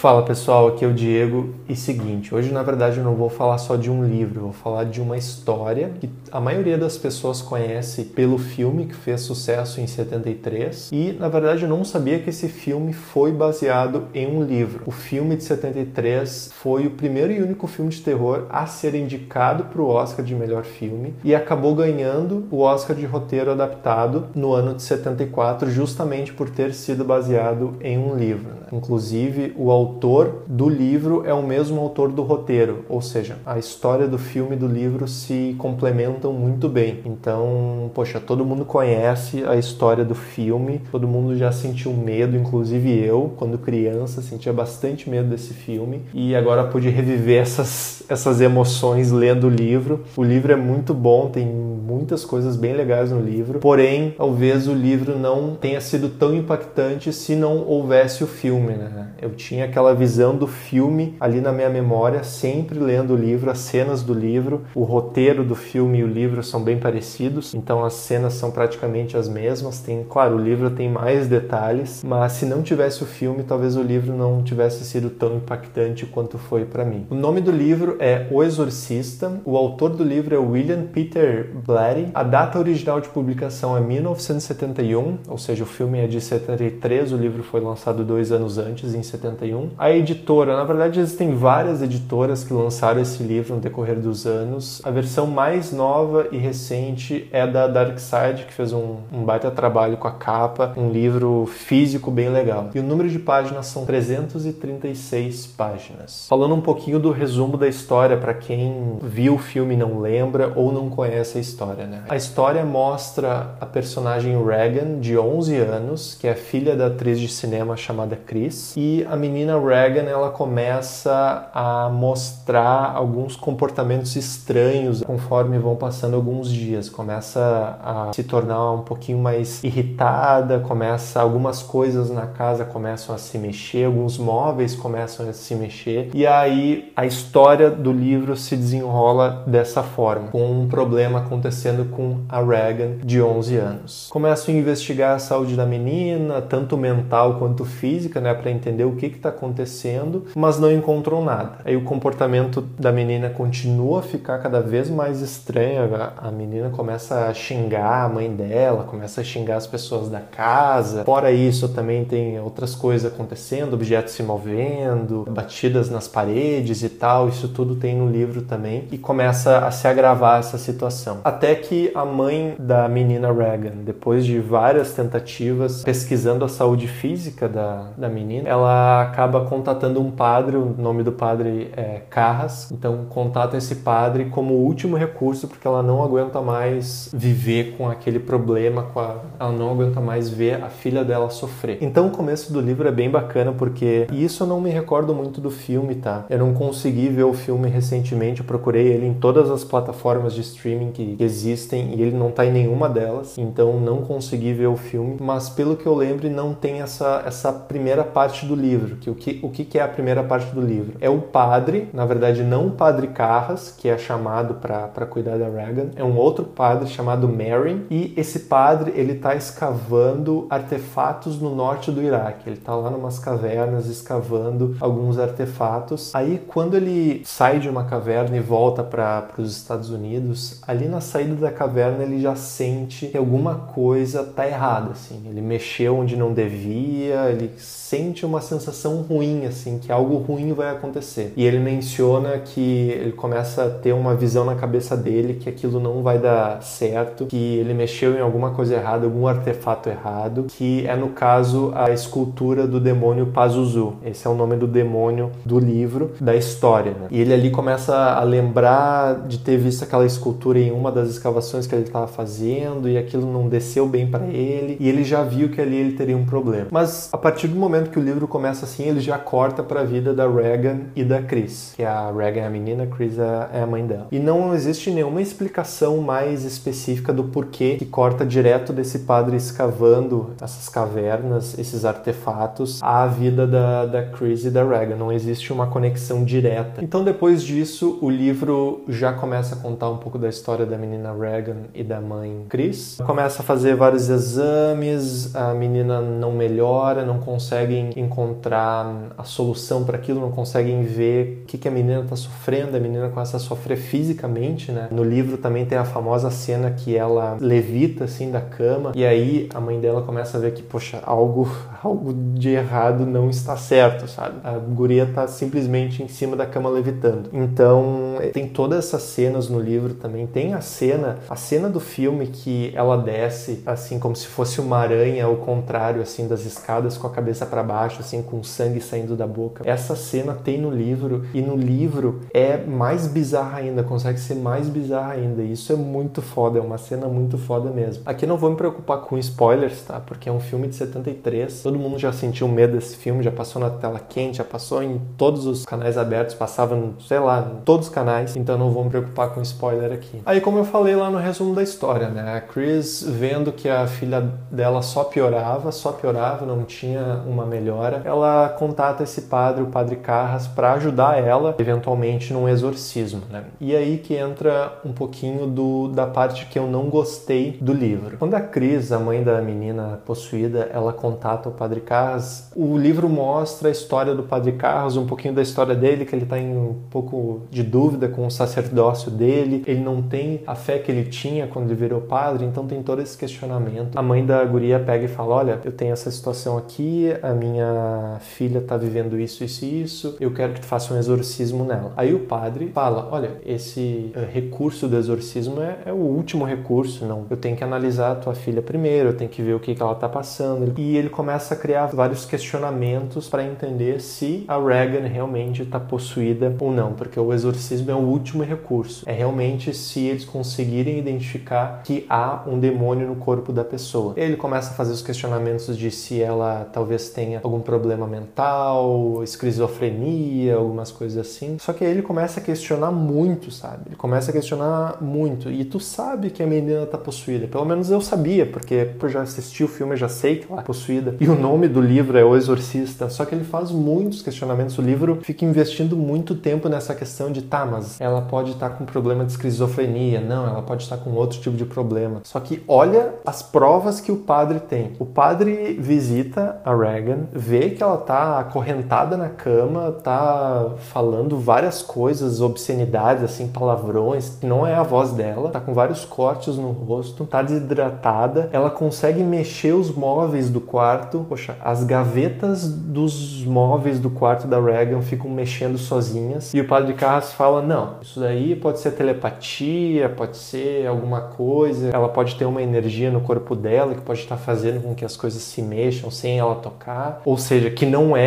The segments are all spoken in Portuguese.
Fala pessoal, aqui é o Diego e seguinte, hoje na verdade eu não vou falar só de um livro, vou falar de uma história que a maioria das pessoas conhece pelo filme que fez sucesso em 73 e na verdade eu não sabia que esse filme foi baseado em um livro. O filme de 73 foi o primeiro e único filme de terror a ser indicado para o Oscar de melhor filme e acabou ganhando o Oscar de roteiro adaptado no ano de 74 justamente por ter sido baseado em um livro. Né? Inclusive o autor autor do livro é o mesmo autor do roteiro, ou seja, a história do filme e do livro se complementam muito bem. Então, poxa, todo mundo conhece a história do filme, todo mundo já sentiu medo, inclusive eu, quando criança, sentia bastante medo desse filme e agora pude reviver essas, essas emoções lendo o livro. O livro é muito bom, tem muitas coisas bem legais no livro, porém, talvez o livro não tenha sido tão impactante se não houvesse o filme, né? Eu tinha aquela aquela visão do filme ali na minha memória, sempre lendo o livro, as cenas do livro, o roteiro do filme e o livro são bem parecidos, então as cenas são praticamente as mesmas. Tem, claro, o livro tem mais detalhes, mas se não tivesse o filme, talvez o livro não tivesse sido tão impactante quanto foi para mim. O nome do livro é O Exorcista. O autor do livro é William Peter Blatty. A data original de publicação é 1971, ou seja, o filme é de 73, o livro foi lançado dois anos antes, em 71 a editora, na verdade existem várias editoras que lançaram esse livro no decorrer dos anos. A versão mais nova e recente é da Dark Side, que fez um, um baita trabalho com a capa, um livro físico bem legal. E o número de páginas são 336 páginas. Falando um pouquinho do resumo da história para quem viu o filme e não lembra ou não conhece a história, né? A história mostra a personagem Regan, de 11 anos, que é filha da atriz de cinema chamada Chris, e a menina Reagan ela começa a mostrar alguns comportamentos estranhos conforme vão passando alguns dias. Começa a se tornar um pouquinho mais irritada, começa algumas coisas na casa começam a se mexer, alguns móveis começam a se mexer e aí a história do livro se desenrola dessa forma, com um problema acontecendo com a Reagan de 11 anos. Começam a investigar a saúde da menina, tanto mental quanto física, né, para entender o que está acontecendo acontecendo, mas não encontrou nada. Aí o comportamento da menina continua a ficar cada vez mais estranho. A menina começa a xingar a mãe dela, começa a xingar as pessoas da casa. Fora isso, também tem outras coisas acontecendo, objetos se movendo, batidas nas paredes e tal. Isso tudo tem no livro também e começa a se agravar essa situação. Até que a mãe da menina Regan, depois de várias tentativas pesquisando a saúde física da, da menina, ela acaba acaba contatando um padre, o nome do padre é Carras, então contata esse padre como último recurso porque ela não aguenta mais viver com aquele problema, com a... ela não aguenta mais ver a filha dela sofrer. Então o começo do livro é bem bacana porque e isso eu não me recordo muito do filme, tá? Eu não consegui ver o filme recentemente, eu procurei ele em todas as plataformas de streaming que existem e ele não tá em nenhuma delas, então não consegui ver o filme, mas pelo que eu lembro não tem essa, essa primeira parte do livro, que o que o que, que é a primeira parte do livro? É o padre, na verdade não o padre Carras, que é chamado para cuidar da Regan, é um outro padre chamado Marin, e esse padre ele está escavando artefatos no norte do Iraque. Ele está lá numas cavernas escavando alguns artefatos. Aí quando ele sai de uma caverna e volta para os Estados Unidos, ali na saída da caverna ele já sente que alguma coisa tá errada, assim. Ele mexeu onde não devia, ele sente uma sensação ruim, assim, que algo ruim vai acontecer. E ele menciona que ele começa a ter uma visão na cabeça dele que aquilo não vai dar certo, que ele mexeu em alguma coisa errada, algum artefato errado, que é no caso a escultura do demônio Pazuzu. Esse é o nome do demônio do livro, da história. Né? E ele ali começa a lembrar de ter visto aquela escultura em uma das escavações que ele estava fazendo e aquilo não desceu bem para ele e ele já viu que ali ele teria um problema. Mas a partir do momento que o livro começa assim, ele já corta para a vida da Regan e da Chris, que a Regan é a menina, a Chris é, é a mãe dela. E não existe nenhuma explicação mais específica do porquê que corta direto desse padre escavando essas cavernas, esses artefatos, à vida da, da Chris e da Regan. Não existe uma conexão direta. Então, depois disso, o livro já começa a contar um pouco da história da menina Regan e da mãe Chris. Começa a fazer vários exames, a menina não melhora, não consegue encontrar a solução para aquilo, não conseguem ver o que, que a menina está sofrendo, a menina começa a sofrer fisicamente, né? No livro também tem a famosa cena que ela levita assim da cama e aí a mãe dela começa a ver que, poxa, algo, algo de errado não está certo, sabe? A guria está simplesmente em cima da cama levitando. Então, tem todas essas cenas no livro também. Tem a cena, a cena do filme que ela desce assim como se fosse uma aranha ao contrário assim das escadas com a cabeça para baixo, assim com sangue saindo da boca. Essa cena tem no livro e no livro é mais bizarra ainda, consegue ser mais bizarra ainda. E isso é muito foda, é uma cena muito foda mesmo. Aqui não vou me preocupar com spoilers, tá? Porque é um filme de 73. Todo mundo já sentiu medo desse filme, já passou na tela quente, já passou em todos os canais abertos, passava, sei lá, em todos os canais. Então não vou me preocupar com spoiler aqui. Aí, como eu falei lá no resumo da história, né? A Chris vendo que a filha dela só piorava, só piorava, não tinha uma melhora, ela contata esse padre, o padre Carras, para ajudar ela, eventualmente, num exorcismo, né? E aí que entra um pouquinho do, da parte que eu não gostei do livro. Quando a Cris, a mãe da menina possuída, ela contata o padre Carras, o livro mostra a história do padre Carras, um pouquinho da história dele, que ele tá em um pouco de dúvida com o sacerdócio dele, ele não tem a fé que ele tinha quando ele virou padre, então tem todo esse questionamento. A mãe da guria pega e fala: Olha, eu tenho essa situação aqui, a minha filha tá vivendo isso, isso e isso, eu quero que tu faça um exorcismo nela. Aí o padre fala: Olha, esse uh, recurso do exorcismo é, é, o último recurso, não. Eu tenho que analisar a tua filha primeiro, eu tenho que ver o que, que ela tá passando. E ele começa a criar vários questionamentos para entender se a Regan realmente está possuída ou não, porque o exorcismo é o último recurso. É realmente se eles conseguirem identificar que há um demônio no corpo da pessoa. Ele começa a fazer os questionamentos de se ela talvez tenha algum problema mental, esquizofrenia, algumas coisas assim. Só que aí ele começa a questionar muito, sabe? Ele começa a questionar muito. E tu sabe que a menina tá possuída. Pelo menos eu sabia, porque eu já assisti o filme, já sei que ela é possuída. E o nome do livro é O Exorcista. Só que ele faz muitos questionamentos. O livro fica investindo muito tempo nessa questão de, tá, mas ela pode estar tá com problema de esquizofrenia. Não, ela pode estar tá com outro tipo de problema. Só que olha as provas que o padre tem. O padre visita a Regan, vê que ela tá acorrentada na cama, tá falando várias coisas, obscenidades, assim, palavrões, não é a voz dela, tá com vários cortes no rosto, tá desidratada, ela consegue mexer os móveis do quarto. Poxa, as gavetas dos móveis do quarto da Regan ficam mexendo sozinhas. E o padre Carras fala: não, isso daí pode ser telepatia, pode ser alguma coisa, ela pode ter uma energia no corpo dela que pode estar fazendo com que as coisas se mexam sem ela tocar. Ou seja, que não é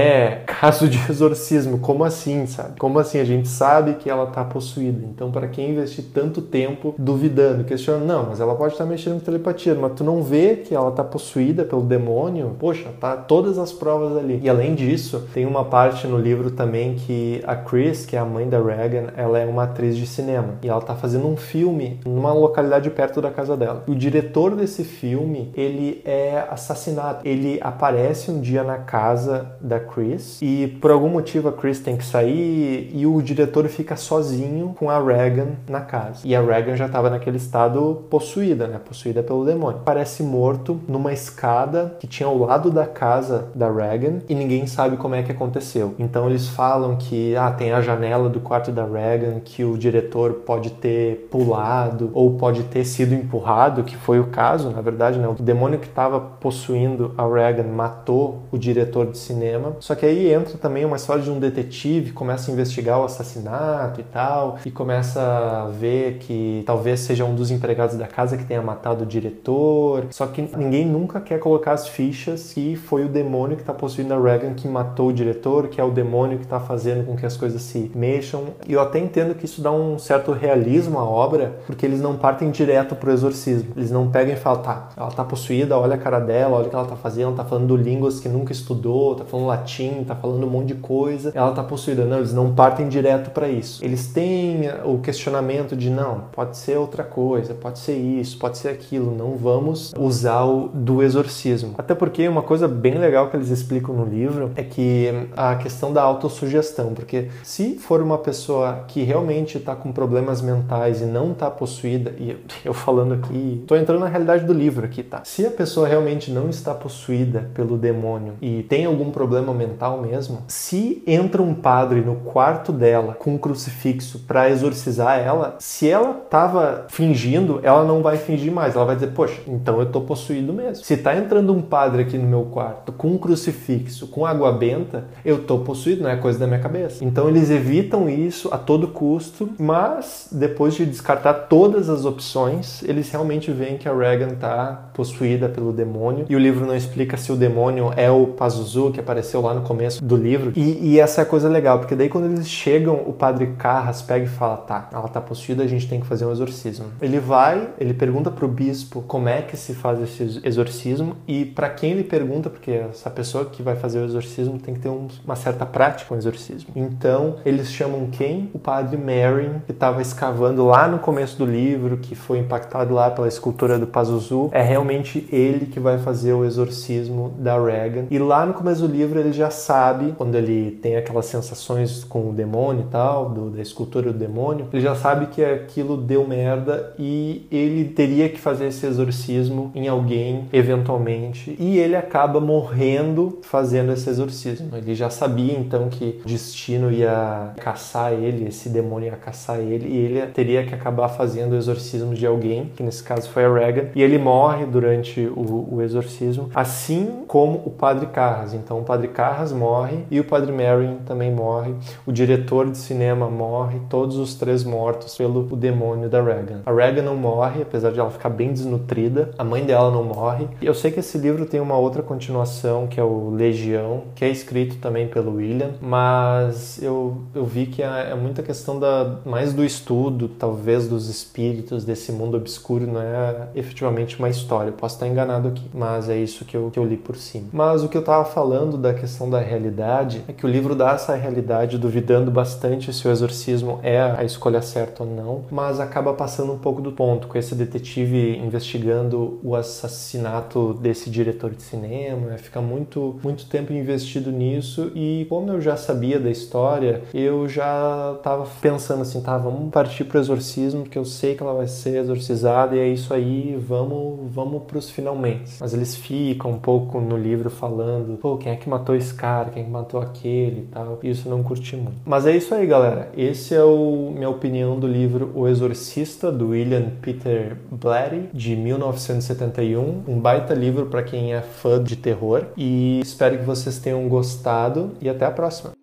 caso de exorcismo. Como assim, sabe? Como assim? A gente sabe que ela está possuída. Então, para quem investir tanto tempo duvidando, questionando, não, mas ela pode estar mexendo com telepatia, mas tu não vê que ela está possuída pelo demônio? Poxa, tá todas as provas ali. E além disso, tem uma parte no livro também que a Chris, que é a mãe da Regan, ela é uma atriz de cinema e ela tá fazendo um filme numa localidade perto da casa dela. O diretor desse filme, ele é assassinado. Ele aparece um dia na casa da Chris e por algum motivo a Chris tem que sair e o diretor fica sozinho com a Regan na casa. E a Regan já estava naquele estado possuída, né? Possuída pelo demônio. Parece morto numa escada que tinha ao lado da casa da Regan e ninguém sabe como é que aconteceu. Então eles falam que ah, tem a janela do quarto da Regan que o diretor pode ter pulado ou pode ter sido empurrado, que foi o caso, na verdade, né? O demônio que estava possuindo a Regan matou o diretor de cinema. Só que aí entra também uma história de um detetive, começa a investigar o assassinato e tal, e começa a ver que talvez seja um dos empregados da casa que tenha matado o diretor. Só que ninguém nunca quer colocar as fichas que foi o demônio que está possuindo a Regan que matou o diretor, que é o demônio que está fazendo com que as coisas se mexam. E eu até entendo que isso dá um certo realismo à obra, porque eles não partem direto pro exorcismo. Eles não pegam e falam, tá, ela tá possuída, olha a cara dela, olha o que ela tá fazendo, tá falando línguas que nunca estudou, tá falando latim, tá falando um monte de coisa, ela tá possuída. Não, eles não partem direto para isso. Eles têm o questionamento de, não, pode ser outra coisa, pode ser isso, pode ser aquilo, não vamos usar o do exorcismo. Até porque uma coisa bem legal que eles explicam no livro é que a questão da autossugestão, porque se for uma pessoa que realmente está com problemas mentais e não está possuída, e eu falando aqui, estou entrando na realidade do livro aqui, tá? Se a pessoa realmente não está possuída pelo demônio e tem algum problema mental mesmo, se entra um padre no quarto dela com um crucifixo para exorcizar ela, se ela tava fingindo, ela não vai fingir mais. Ela vai dizer, poxa, então eu tô possuído mesmo. Se tá entrando um padre aqui no meu quarto com um crucifixo, com água benta, eu tô possuído, não é coisa da minha cabeça. Então eles evitam isso a todo custo, mas depois de descartar todas as opções, eles realmente veem que a Regan tá possuída pelo demônio e o livro não explica se o demônio é o Pazuzu que apareceu lá no começo do livro. E, e essa é a coisa legal, porque daí quando eles chegam, o padre Carras pega e fala: tá, ela tá possuída, a gente tem que fazer um exorcismo. Ele vai, ele pergunta pro bispo como é que se faz esse exorcismo e para quem ele pergunta, porque essa pessoa que vai fazer o exorcismo tem que ter um, uma certa prática com o exorcismo. Então eles chamam quem? O padre Marin, que estava escavando lá no começo do livro, que foi impactado lá pela escultura do Pazuzu. É realmente ele que vai fazer o exorcismo da Regan. E lá no começo do livro ele já sabe, quando ele tem aquelas sensações com o demônio e tal, do, da escultura do demônio, ele já sabe que aquilo deu merda e ele teria que fazer esse exorcismo em alguém, eventualmente. E ele acaba morrendo fazendo esse exorcismo. Ele já sabia então que o destino ia caçar ele, esse demônio ia caçar ele, e ele teria que acabar fazendo o exorcismo de alguém, que nesse caso foi a Regan, e ele morre durante o, o exorcismo, assim como o padre Carras. Então o padre Carras morre e o padre Marion também morre, o diretor de cinema morre, todos os três mortos pelo demônio da Regan. A Regan não morre, apesar de ela ficar bem desnutrida, a mãe dela não morre. Eu sei que esse livro tem uma outra continuação, que é o Legião, que é escrito também pelo William, mas eu, eu vi que é, é muita questão da mais do estudo, talvez dos espíritos desse mundo obscuro, não é efetivamente uma história. Eu posso estar enganado aqui, mas é isso que eu, que eu li por cima. Mas o que eu estava falando da questão da realidade é que o livro dá essa realidade duvidando bastante se o exorcismo é a escolha certa ou não, mas acaba passando um pouco do ponto com esse detetive investigando o assassinato desse diretor de cinema, fica muito muito tempo investido nisso e como eu já sabia da história, eu já estava pensando assim, tá, vamos partir pro exorcismo, porque eu sei que ela vai ser exorcizada e é isso aí, vamos vamos pros finalmente. Mas eles ficam um pouco no livro falando, pô, quem é que matou esse cara, quem é que matou aquele e tal. E isso eu não curti muito. Mas é isso aí, galera. Esse é o minha opinião do livro O Exorcista do William Peter Blatty de 1971, um baita livro para quem é fã de terror e espero que vocês tenham gostado e até a próxima.